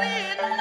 我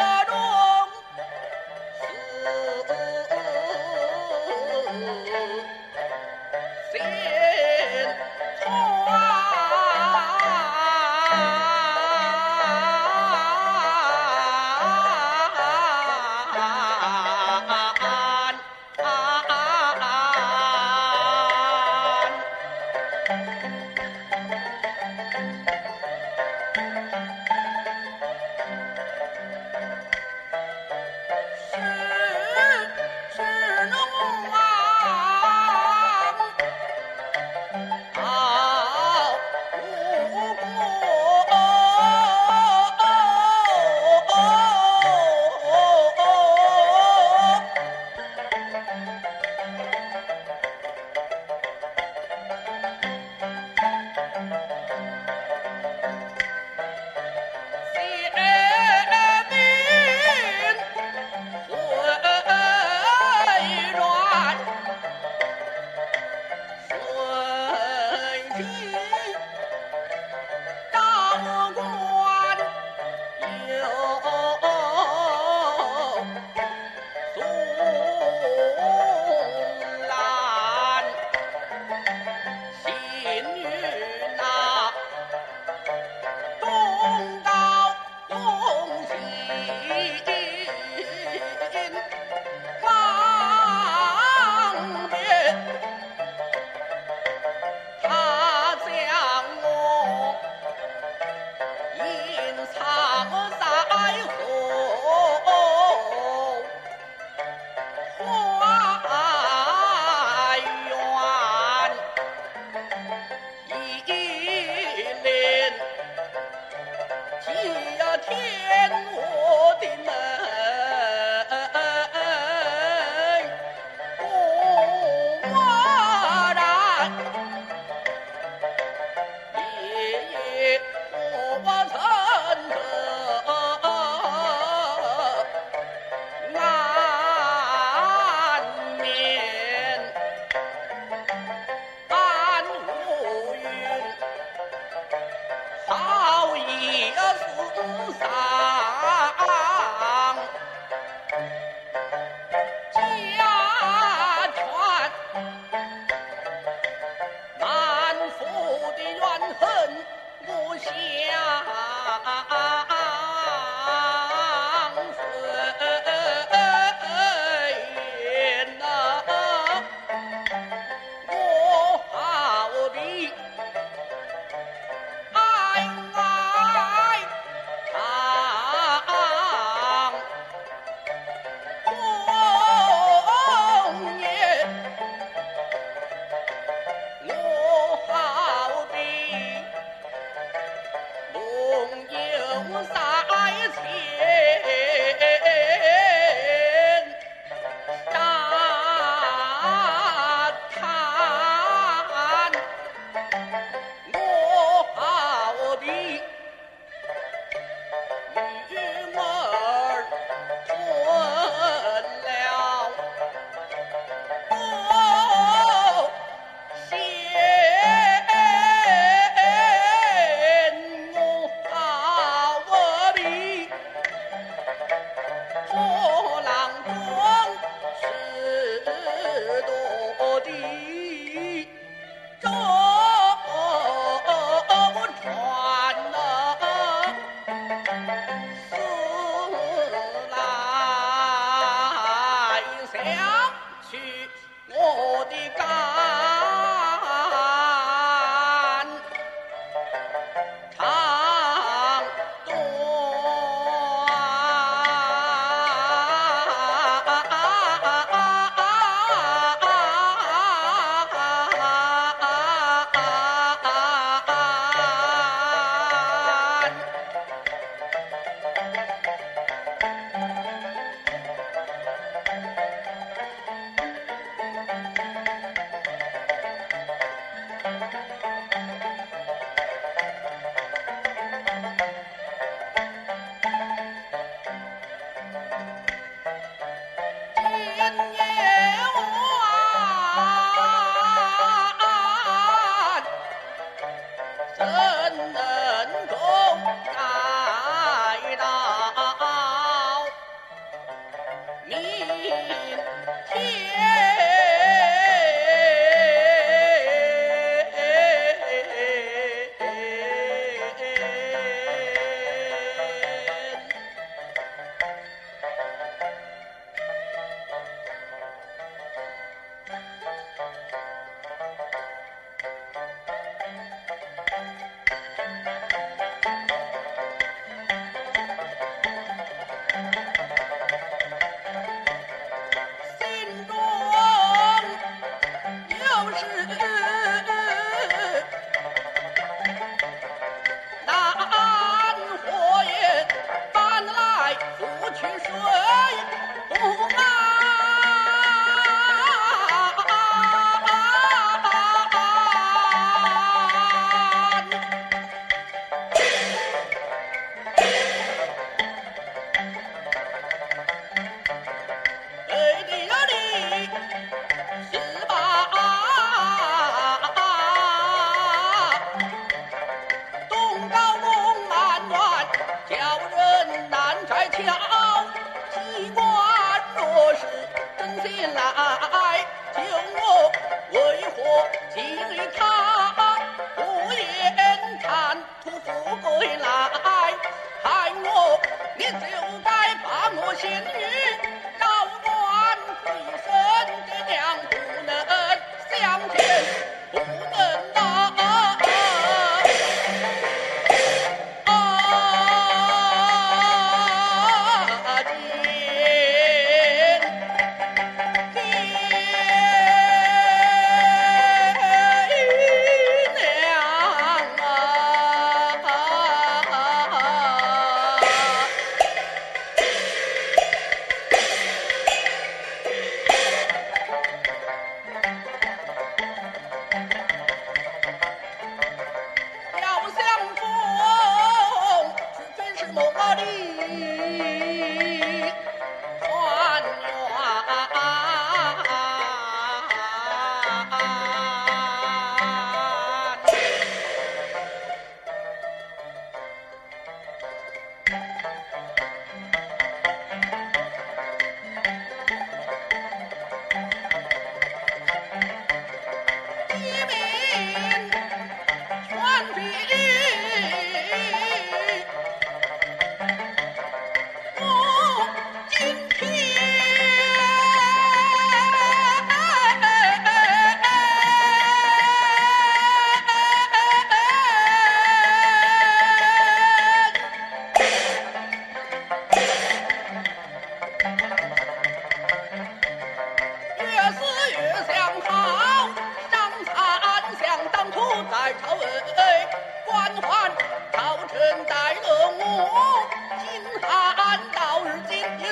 你与他。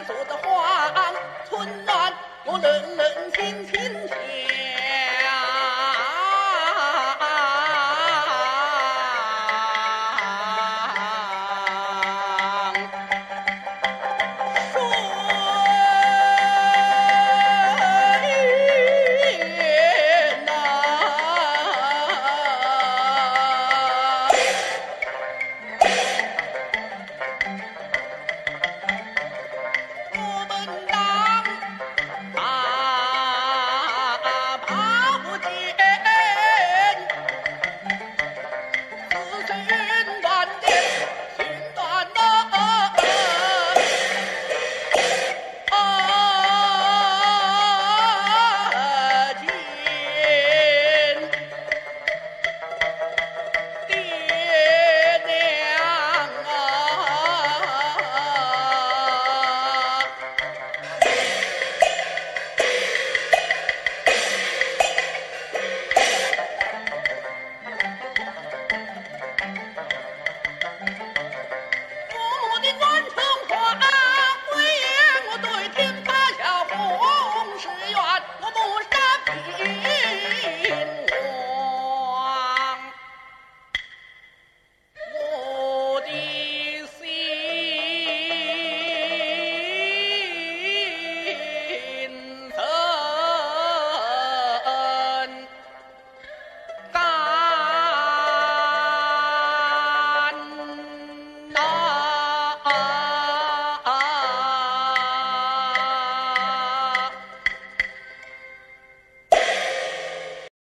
做的荒，春暖我冷冷清清。